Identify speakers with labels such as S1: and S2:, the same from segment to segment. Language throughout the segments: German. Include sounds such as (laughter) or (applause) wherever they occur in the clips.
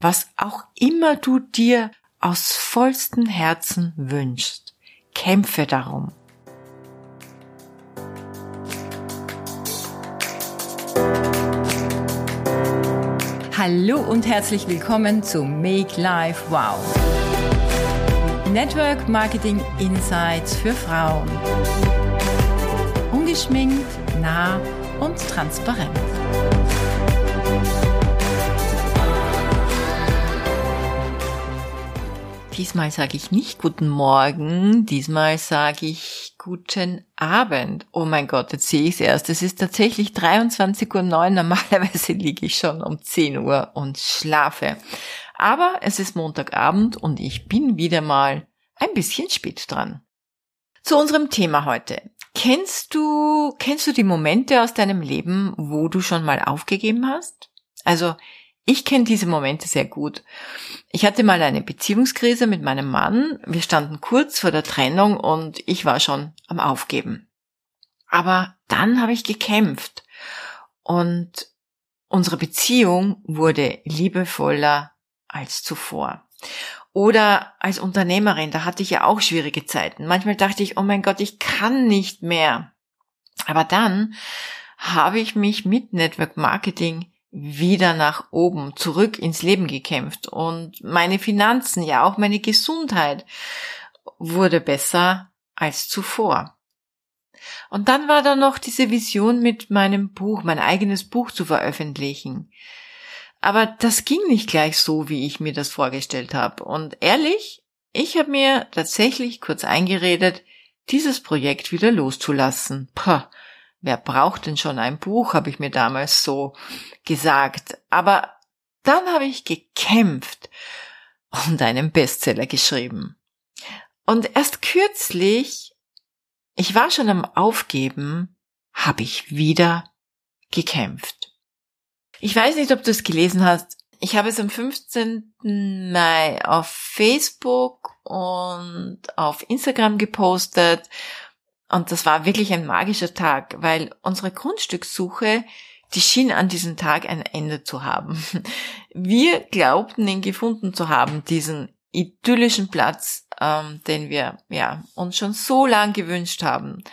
S1: was auch immer du dir aus vollstem Herzen wünschst. Kämpfe darum.
S2: Hallo und herzlich willkommen zu Make Life Wow. Network Marketing Insights für Frauen. Ungeschminkt, nah und transparent.
S1: Diesmal sage ich nicht guten Morgen, diesmal sage ich guten Abend. Oh mein Gott, jetzt sehe ich es erst. Es ist tatsächlich 23.09 Uhr. Normalerweise liege ich schon um 10 Uhr und schlafe. Aber es ist Montagabend und ich bin wieder mal ein bisschen spät dran. Zu unserem Thema heute. Kennst du, kennst du die Momente aus deinem Leben, wo du schon mal aufgegeben hast? Also, ich kenne diese Momente sehr gut. Ich hatte mal eine Beziehungskrise mit meinem Mann. Wir standen kurz vor der Trennung und ich war schon am Aufgeben. Aber dann habe ich gekämpft und unsere Beziehung wurde liebevoller als zuvor. Oder als Unternehmerin, da hatte ich ja auch schwierige Zeiten. Manchmal dachte ich, oh mein Gott, ich kann nicht mehr. Aber dann habe ich mich mit Network Marketing wieder nach oben, zurück ins Leben gekämpft und meine Finanzen, ja auch meine Gesundheit wurde besser als zuvor. Und dann war da noch diese Vision mit meinem Buch, mein eigenes Buch zu veröffentlichen. Aber das ging nicht gleich so, wie ich mir das vorgestellt habe. Und ehrlich, ich habe mir tatsächlich kurz eingeredet, dieses Projekt wieder loszulassen. Puh, wer braucht denn schon ein Buch, habe ich mir damals so gesagt. Aber dann habe ich gekämpft und einen Bestseller geschrieben. Und erst kürzlich, ich war schon am Aufgeben, habe ich wieder gekämpft. Ich weiß nicht, ob du es gelesen hast. Ich habe es am 15. Mai auf Facebook und auf Instagram gepostet und das war wirklich ein magischer Tag, weil unsere Grundstückssuche, die schien an diesem Tag ein Ende zu haben. (laughs) Wir glaubten ihn gefunden zu haben, diesen idyllischen Platz, ähm, den wir ja uns schon so lang gewünscht haben.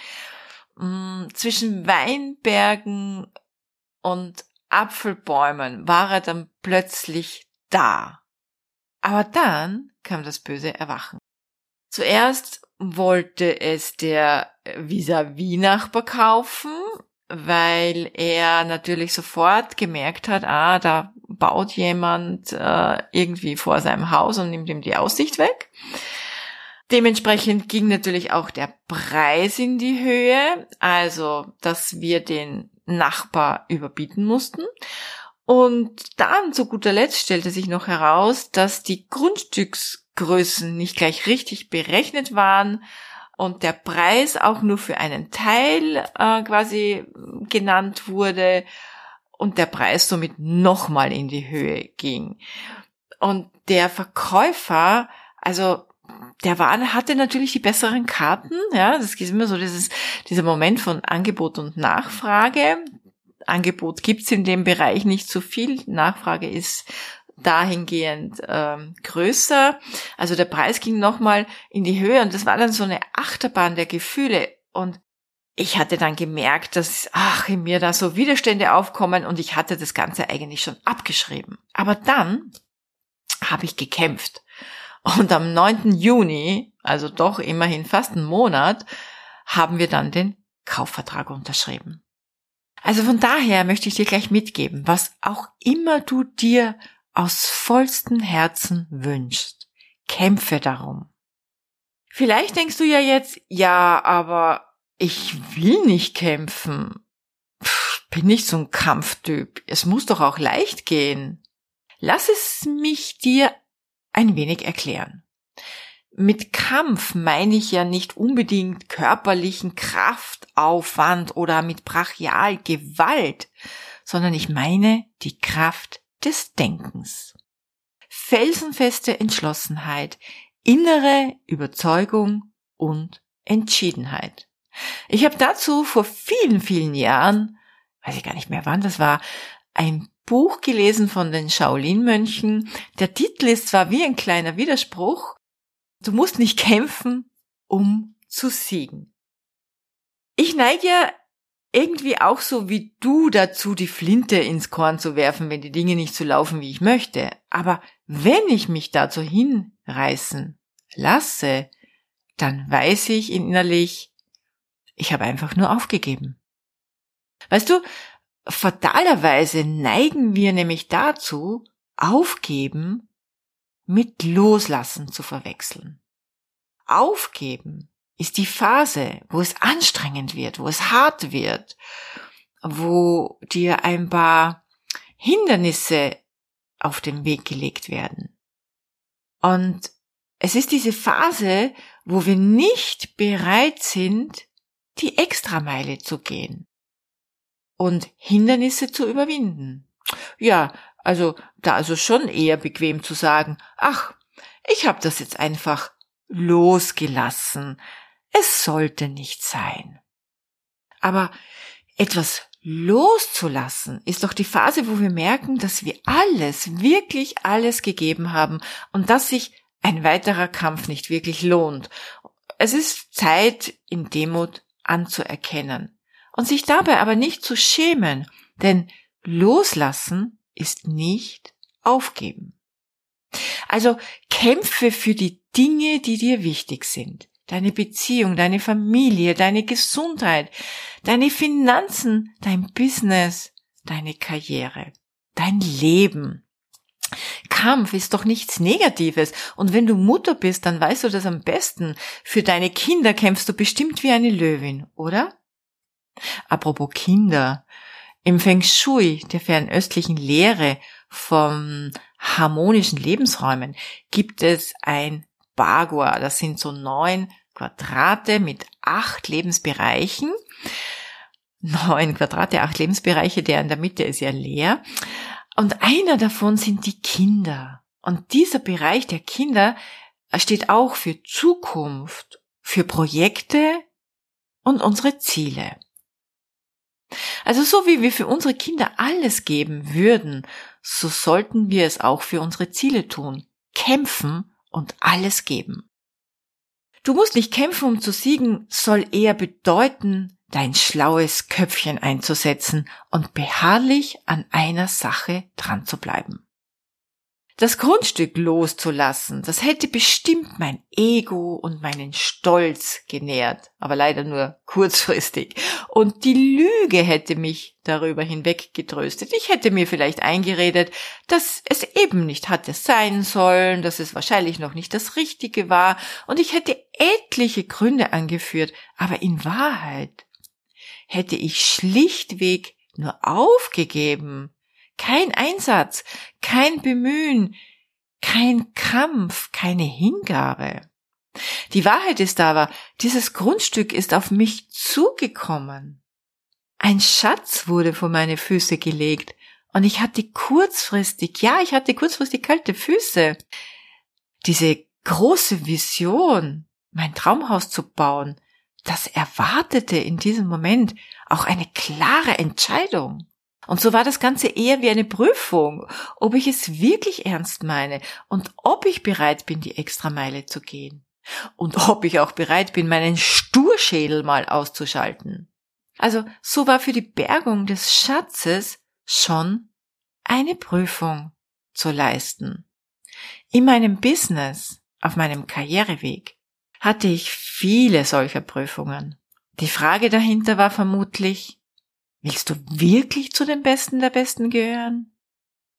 S1: Ähm, zwischen Weinbergen und Apfelbäumen war er dann plötzlich da. Aber dann kam das böse Erwachen. Zuerst wollte es der Vis-à-vis-Nachbar kaufen, weil er natürlich sofort gemerkt hat, ah, da baut jemand äh, irgendwie vor seinem Haus und nimmt ihm die Aussicht weg. Dementsprechend ging natürlich auch der Preis in die Höhe, also dass wir den Nachbar überbieten mussten. Und dann zu guter Letzt stellte sich noch heraus, dass die Grundstücksgrößen nicht gleich richtig berechnet waren und der Preis auch nur für einen Teil äh, quasi genannt wurde und der Preis somit nochmal in die Höhe ging. Und der Verkäufer, also der war, hatte natürlich die besseren Karten, ja, das ist immer so dieses, dieser Moment von Angebot und Nachfrage. Angebot gibt's in dem Bereich nicht so viel, Nachfrage ist dahingehend ähm, größer. Also der Preis ging nochmal in die Höhe und das war dann so eine Achterbahn der Gefühle. Und ich hatte dann gemerkt, dass, ach, in mir da so Widerstände aufkommen und ich hatte das Ganze eigentlich schon abgeschrieben. Aber dann habe ich gekämpft. Und am 9. Juni, also doch immerhin fast einen Monat, haben wir dann den Kaufvertrag unterschrieben. Also von daher möchte ich dir gleich mitgeben, was auch immer du dir aus vollstem Herzen wünschst. Kämpfe darum. Vielleicht denkst du ja jetzt, ja, aber ich will nicht kämpfen. Pff, bin nicht so ein Kampftyp. Es muss doch auch leicht gehen. Lass es mich dir ein wenig erklären. Mit Kampf meine ich ja nicht unbedingt körperlichen Kraftaufwand oder mit brachial Gewalt, sondern ich meine die Kraft des Denkens. Felsenfeste Entschlossenheit, innere Überzeugung und Entschiedenheit. Ich habe dazu vor vielen, vielen Jahren, weiß ich gar nicht mehr wann das war, ein Buch gelesen von den Shaolin-Mönchen. Der Titel ist zwar wie ein kleiner Widerspruch. Du musst nicht kämpfen, um zu siegen. Ich neige ja irgendwie auch so wie du dazu, die Flinte ins Korn zu werfen, wenn die Dinge nicht so laufen, wie ich möchte. Aber wenn ich mich dazu hinreißen lasse, dann weiß ich innerlich, ich habe einfach nur aufgegeben. Weißt du, fatalerweise neigen wir nämlich dazu, aufgeben mit loslassen zu verwechseln. Aufgeben ist die Phase, wo es anstrengend wird, wo es hart wird, wo dir ein paar Hindernisse auf den Weg gelegt werden. Und es ist diese Phase, wo wir nicht bereit sind, die Extrameile zu gehen und Hindernisse zu überwinden. Ja, also da also schon eher bequem zu sagen, ach, ich habe das jetzt einfach losgelassen, es sollte nicht sein. Aber etwas loszulassen ist doch die Phase, wo wir merken, dass wir alles, wirklich alles gegeben haben und dass sich ein weiterer Kampf nicht wirklich lohnt. Es ist Zeit, in Demut anzuerkennen und sich dabei aber nicht zu schämen, denn loslassen ist nicht aufgeben. Also kämpfe für die Dinge, die dir wichtig sind deine Beziehung, deine Familie, deine Gesundheit, deine Finanzen, dein Business, deine Karriere, dein Leben. Kampf ist doch nichts Negatives. Und wenn du Mutter bist, dann weißt du das am besten. Für deine Kinder kämpfst du bestimmt wie eine Löwin, oder? Apropos Kinder. Im Feng Shui, der fernöstlichen Lehre vom harmonischen Lebensräumen, gibt es ein Bagua. Das sind so neun Quadrate mit acht Lebensbereichen. Neun Quadrate, acht Lebensbereiche, der in der Mitte ist ja leer. Und einer davon sind die Kinder. Und dieser Bereich der Kinder steht auch für Zukunft, für Projekte und unsere Ziele. Also so wie wir für unsere Kinder alles geben würden, so sollten wir es auch für unsere Ziele tun. Kämpfen und alles geben. Du musst nicht kämpfen, um zu siegen, soll eher bedeuten, dein schlaues Köpfchen einzusetzen und beharrlich an einer Sache dran zu bleiben das Grundstück loszulassen, das hätte bestimmt mein Ego und meinen Stolz genährt, aber leider nur kurzfristig. Und die Lüge hätte mich darüber hinweg getröstet. Ich hätte mir vielleicht eingeredet, dass es eben nicht hatte sein sollen, dass es wahrscheinlich noch nicht das Richtige war, und ich hätte etliche Gründe angeführt, aber in Wahrheit hätte ich schlichtweg nur aufgegeben, kein Einsatz, kein Bemühen, kein Kampf, keine Hingabe. Die Wahrheit ist aber, dieses Grundstück ist auf mich zugekommen. Ein Schatz wurde vor meine Füße gelegt und ich hatte kurzfristig, ja, ich hatte kurzfristig kalte Füße. Diese große Vision, mein Traumhaus zu bauen, das erwartete in diesem Moment auch eine klare Entscheidung. Und so war das Ganze eher wie eine Prüfung, ob ich es wirklich ernst meine und ob ich bereit bin, die Extrameile zu gehen. Und ob ich auch bereit bin, meinen Sturschädel mal auszuschalten. Also so war für die Bergung des Schatzes schon eine Prüfung zu leisten. In meinem Business, auf meinem Karriereweg, hatte ich viele solcher Prüfungen. Die Frage dahinter war vermutlich, Willst du wirklich zu den Besten der Besten gehören?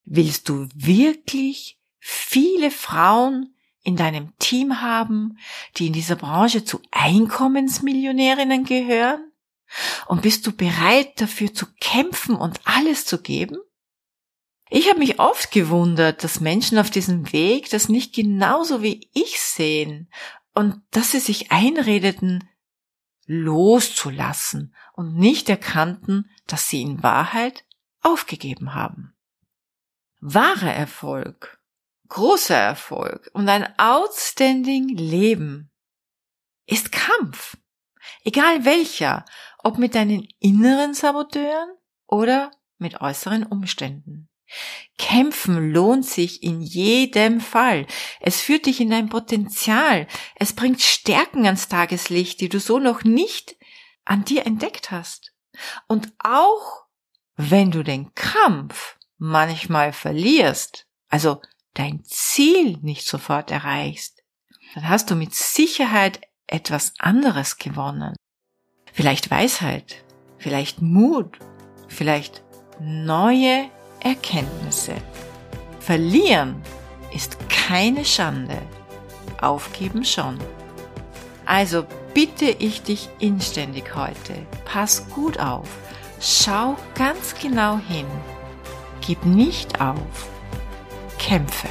S1: Willst du wirklich viele Frauen in deinem Team haben, die in dieser Branche zu Einkommensmillionärinnen gehören? Und bist du bereit dafür zu kämpfen und alles zu geben? Ich habe mich oft gewundert, dass Menschen auf diesem Weg das nicht genauso wie ich sehen und dass sie sich einredeten, loszulassen und nicht erkannten, dass sie in Wahrheit aufgegeben haben. Wahrer Erfolg, großer Erfolg und ein outstanding Leben ist Kampf. Egal welcher, ob mit deinen inneren Saboteuren oder mit äußeren Umständen. Kämpfen lohnt sich in jedem Fall. Es führt dich in dein Potenzial. Es bringt Stärken ans Tageslicht, die du so noch nicht an dir entdeckt hast. Und auch wenn du den Kampf manchmal verlierst, also dein Ziel nicht sofort erreichst, dann hast du mit Sicherheit etwas anderes gewonnen. Vielleicht Weisheit, vielleicht Mut, vielleicht neue Erkenntnisse. Verlieren ist keine Schande, aufgeben schon. Also bitte ich dich inständig heute, pass gut auf, schau ganz genau hin, gib nicht auf, kämpfe.